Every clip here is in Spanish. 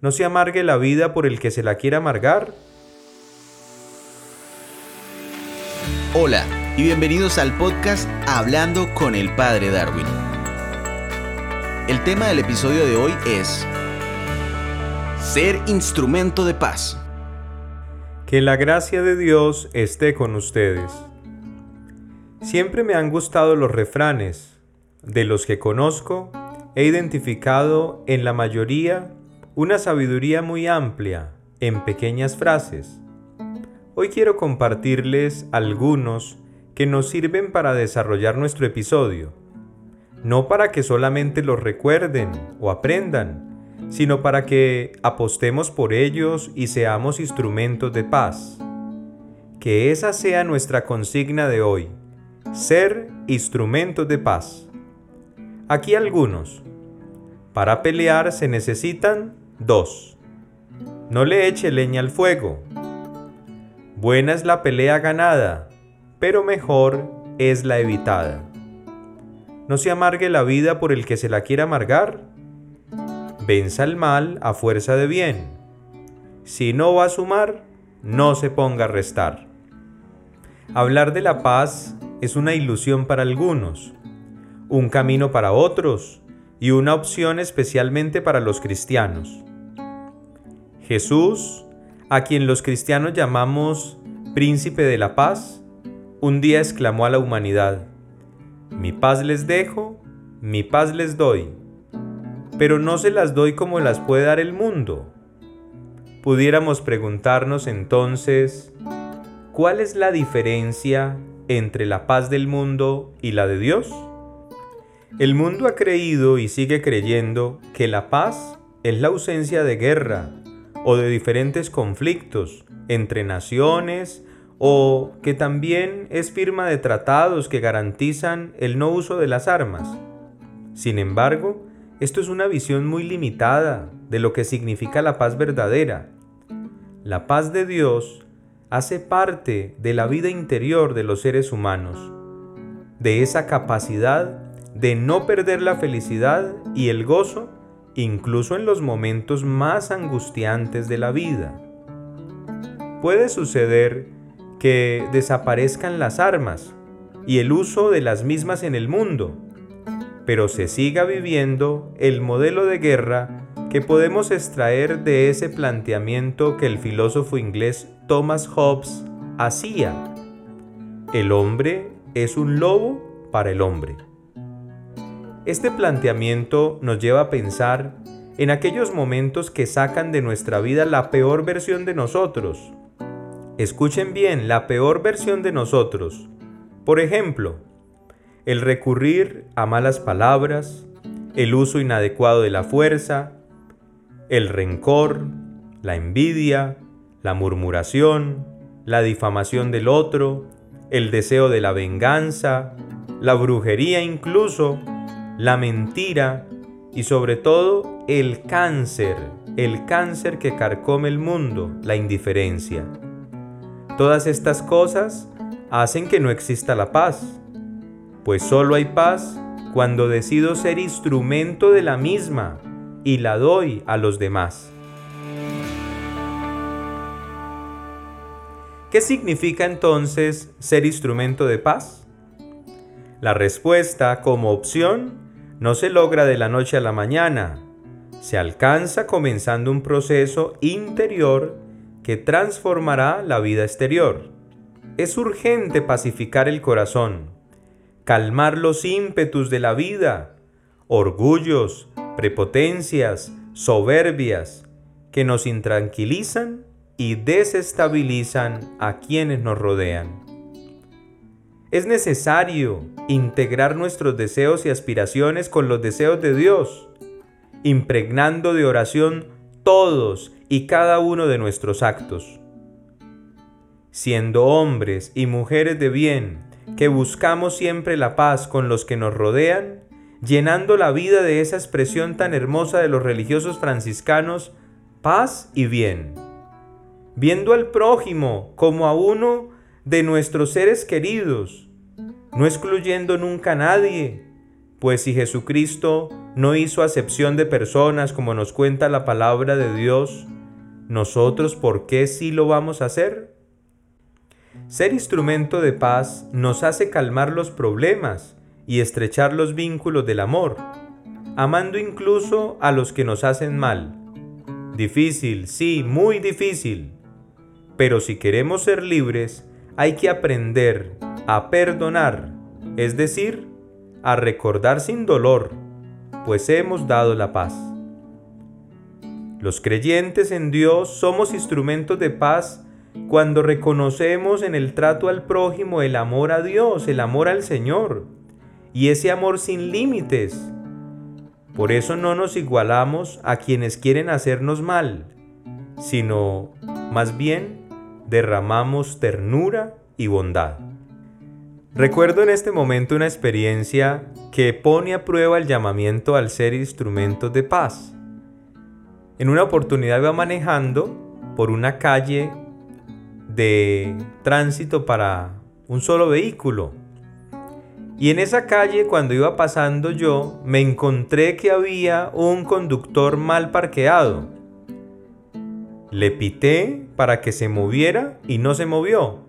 no se amargue la vida por el que se la quiera amargar. Hola y bienvenidos al podcast Hablando con el Padre Darwin. El tema del episodio de hoy es Ser instrumento de paz. Que la gracia de Dios esté con ustedes. Siempre me han gustado los refranes. De los que conozco, he identificado en la mayoría una sabiduría muy amplia en pequeñas frases. Hoy quiero compartirles algunos que nos sirven para desarrollar nuestro episodio, no para que solamente los recuerden o aprendan, sino para que apostemos por ellos y seamos instrumentos de paz. Que esa sea nuestra consigna de hoy, ser instrumentos de paz. Aquí algunos. Para pelear se necesitan dos. No le eche leña al fuego. Buena es la pelea ganada, pero mejor es la evitada. No se amargue la vida por el que se la quiera amargar venza el mal a fuerza de bien. Si no va a sumar, no se ponga a restar. Hablar de la paz es una ilusión para algunos, un camino para otros y una opción especialmente para los cristianos. Jesús, a quien los cristianos llamamos príncipe de la paz, un día exclamó a la humanidad, Mi paz les dejo, mi paz les doy pero no se las doy como las puede dar el mundo. Pudiéramos preguntarnos entonces, ¿cuál es la diferencia entre la paz del mundo y la de Dios? El mundo ha creído y sigue creyendo que la paz es la ausencia de guerra o de diferentes conflictos entre naciones o que también es firma de tratados que garantizan el no uso de las armas. Sin embargo, esto es una visión muy limitada de lo que significa la paz verdadera. La paz de Dios hace parte de la vida interior de los seres humanos, de esa capacidad de no perder la felicidad y el gozo incluso en los momentos más angustiantes de la vida. Puede suceder que desaparezcan las armas y el uso de las mismas en el mundo, pero se siga viviendo el modelo de guerra que podemos extraer de ese planteamiento que el filósofo inglés Thomas Hobbes hacía. El hombre es un lobo para el hombre. Este planteamiento nos lleva a pensar en aquellos momentos que sacan de nuestra vida la peor versión de nosotros. Escuchen bien, la peor versión de nosotros. Por ejemplo, el recurrir a malas palabras, el uso inadecuado de la fuerza, el rencor, la envidia, la murmuración, la difamación del otro, el deseo de la venganza, la brujería incluso, la mentira y sobre todo el cáncer, el cáncer que carcome el mundo, la indiferencia. Todas estas cosas hacen que no exista la paz, pues solo hay paz cuando decido ser instrumento de la misma y la doy a los demás. ¿Qué significa entonces ser instrumento de paz? La respuesta como opción no se logra de la noche a la mañana, se alcanza comenzando un proceso interior que transformará la vida exterior. Es urgente pacificar el corazón, calmar los ímpetus de la vida, orgullos, prepotencias, soberbias, que nos intranquilizan y desestabilizan a quienes nos rodean. Es necesario integrar nuestros deseos y aspiraciones con los deseos de Dios, impregnando de oración todos y cada uno de nuestros actos. Siendo hombres y mujeres de bien, que buscamos siempre la paz con los que nos rodean, llenando la vida de esa expresión tan hermosa de los religiosos franciscanos, paz y bien. Viendo al prójimo como a uno de nuestros seres queridos, no excluyendo nunca a nadie, Pues si Jesucristo no hizo acepción de personas como nos cuenta la palabra de Dios, nosotros ¿por qué sí lo vamos a hacer? Ser instrumento de paz nos hace calmar los problemas y estrechar los vínculos del amor, amando incluso a los que nos hacen mal. Difícil, sí, muy difícil. Pero si queremos ser libres, hay que aprender a perdonar, es decir, a recordar sin dolor, pues hemos dado la paz. Los creyentes en Dios somos instrumentos de paz cuando reconocemos en el trato al prójimo el amor a Dios, el amor al Señor, y ese amor sin límites. Por eso no nos igualamos a quienes quieren hacernos mal, sino más bien derramamos ternura y bondad. Recuerdo en este momento una experiencia que pone a prueba el llamamiento al ser instrumentos de paz. En una oportunidad iba manejando por una calle de tránsito para un solo vehículo. Y en esa calle cuando iba pasando yo me encontré que había un conductor mal parqueado. Le pité para que se moviera y no se movió.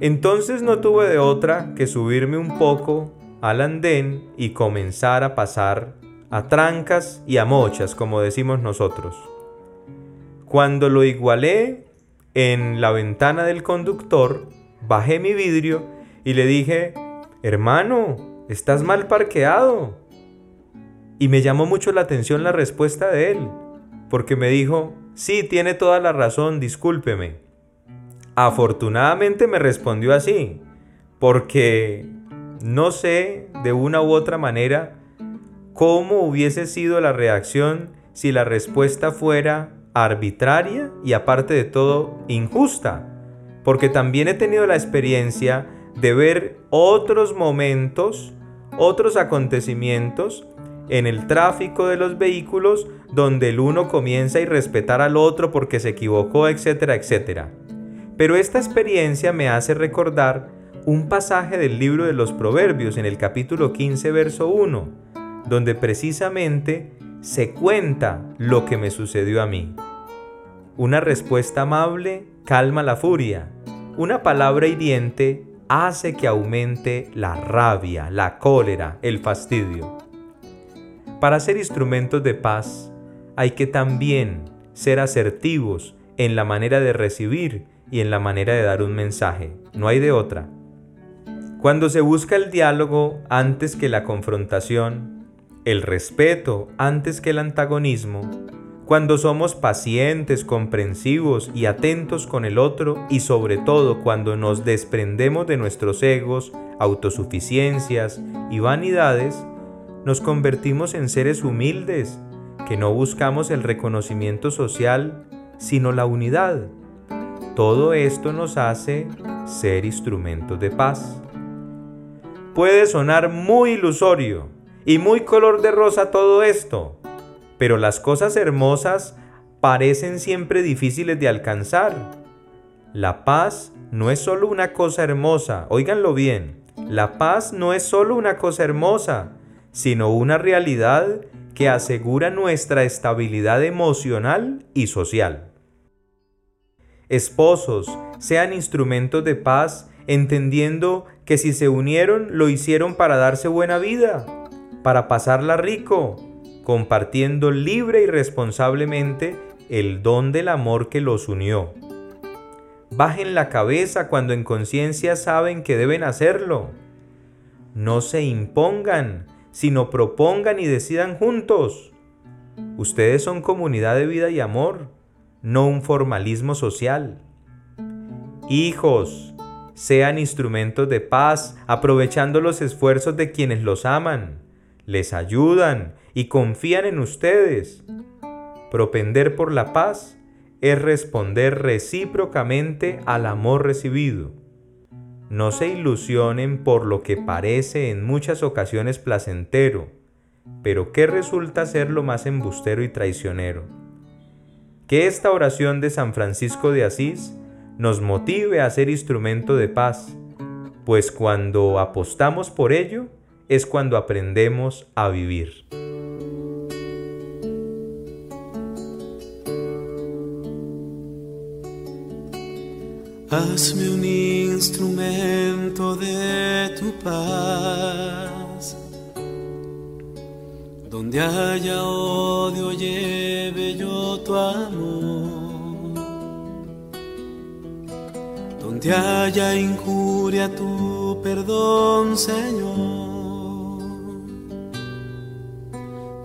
Entonces no tuve de otra que subirme un poco al andén y comenzar a pasar a trancas y a mochas, como decimos nosotros. Cuando lo igualé en la ventana del conductor, bajé mi vidrio y le dije, hermano, estás mal parqueado. Y me llamó mucho la atención la respuesta de él, porque me dijo, sí, tiene toda la razón, discúlpeme. Afortunadamente me respondió así, porque no sé de una u otra manera cómo hubiese sido la reacción si la respuesta fuera arbitraria y aparte de todo injusta, porque también he tenido la experiencia de ver otros momentos, otros acontecimientos en el tráfico de los vehículos donde el uno comienza a irrespetar al otro porque se equivocó, etcétera, etcétera. Pero esta experiencia me hace recordar un pasaje del libro de los Proverbios en el capítulo 15, verso 1, donde precisamente se cuenta lo que me sucedió a mí. Una respuesta amable calma la furia. Una palabra hiriente hace que aumente la rabia, la cólera, el fastidio. Para ser instrumentos de paz hay que también ser asertivos en la manera de recibir y en la manera de dar un mensaje. No hay de otra. Cuando se busca el diálogo antes que la confrontación, el respeto antes que el antagonismo, cuando somos pacientes, comprensivos y atentos con el otro y sobre todo cuando nos desprendemos de nuestros egos, autosuficiencias y vanidades, nos convertimos en seres humildes que no buscamos el reconocimiento social, sino la unidad todo esto nos hace ser instrumentos de paz. Puede sonar muy ilusorio y muy color de rosa todo esto, pero las cosas hermosas parecen siempre difíciles de alcanzar. La paz no es solo una cosa hermosa, óiganlo bien, la paz no es solo una cosa hermosa, sino una realidad que asegura nuestra estabilidad emocional y social. Esposos, sean instrumentos de paz, entendiendo que si se unieron lo hicieron para darse buena vida, para pasarla rico, compartiendo libre y responsablemente el don del amor que los unió. Bajen la cabeza cuando en conciencia saben que deben hacerlo. No se impongan, sino propongan y decidan juntos. Ustedes son comunidad de vida y amor no un formalismo social. Hijos, sean instrumentos de paz, aprovechando los esfuerzos de quienes los aman, les ayudan y confían en ustedes. Propender por la paz es responder recíprocamente al amor recibido. No se ilusionen por lo que parece en muchas ocasiones placentero, pero que resulta ser lo más embustero y traicionero que esta oración de San Francisco de Asís nos motive a ser instrumento de paz, pues cuando apostamos por ello, es cuando aprendemos a vivir. Hazme un instrumento de tu paz. Donde haya odio, lleve yo tu amor. Donde haya injuria, tu perdón, Señor.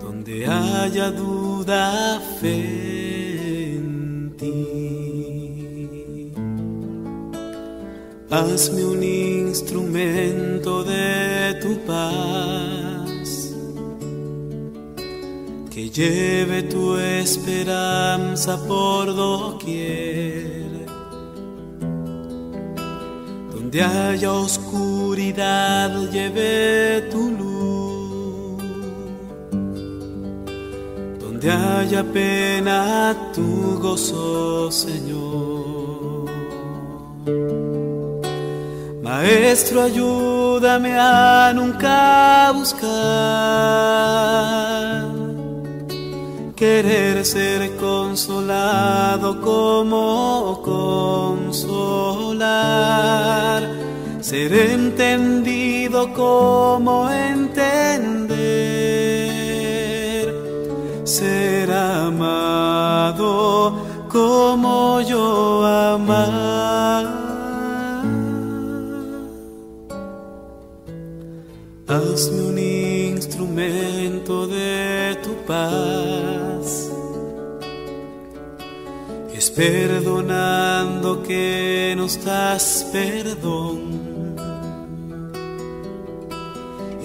Donde haya duda, fe Hazme un instrumento de tu paz, que lleve tu esperanza por doquier. Donde haya oscuridad, lleve tu luz. Donde haya pena, tu gozo, Señor. Maestro, ayúdame a nunca buscar querer ser consolado como consolar, ser entendido como entender, Es perdonando que nos das perdón.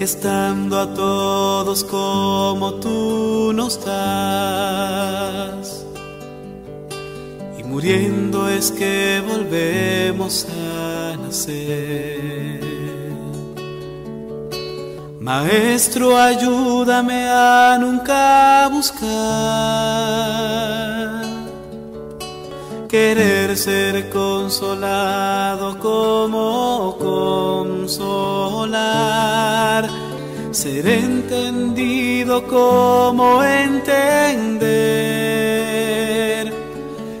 Estando a todos como tú nos das. Y muriendo es que volvemos a nacer. Maestro, ayúdame a nunca buscar querer ser consolado como consolar, ser entendido como entender,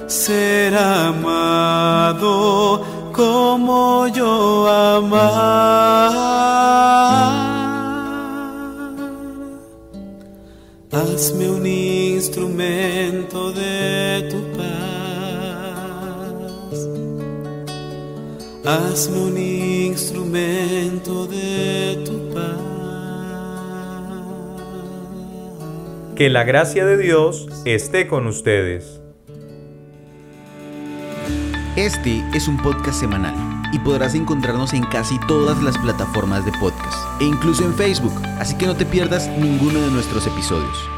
ser amado como yo amar. Hazme un instrumento de tu paz. Hazme un instrumento de tu paz. Que la gracia de Dios esté con ustedes. Este es un podcast semanal y podrás encontrarnos en casi todas las plataformas de podcast e incluso en Facebook, así que no te pierdas ninguno de nuestros episodios.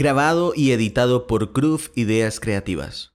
Grabado y editado por Groove Ideas Creativas.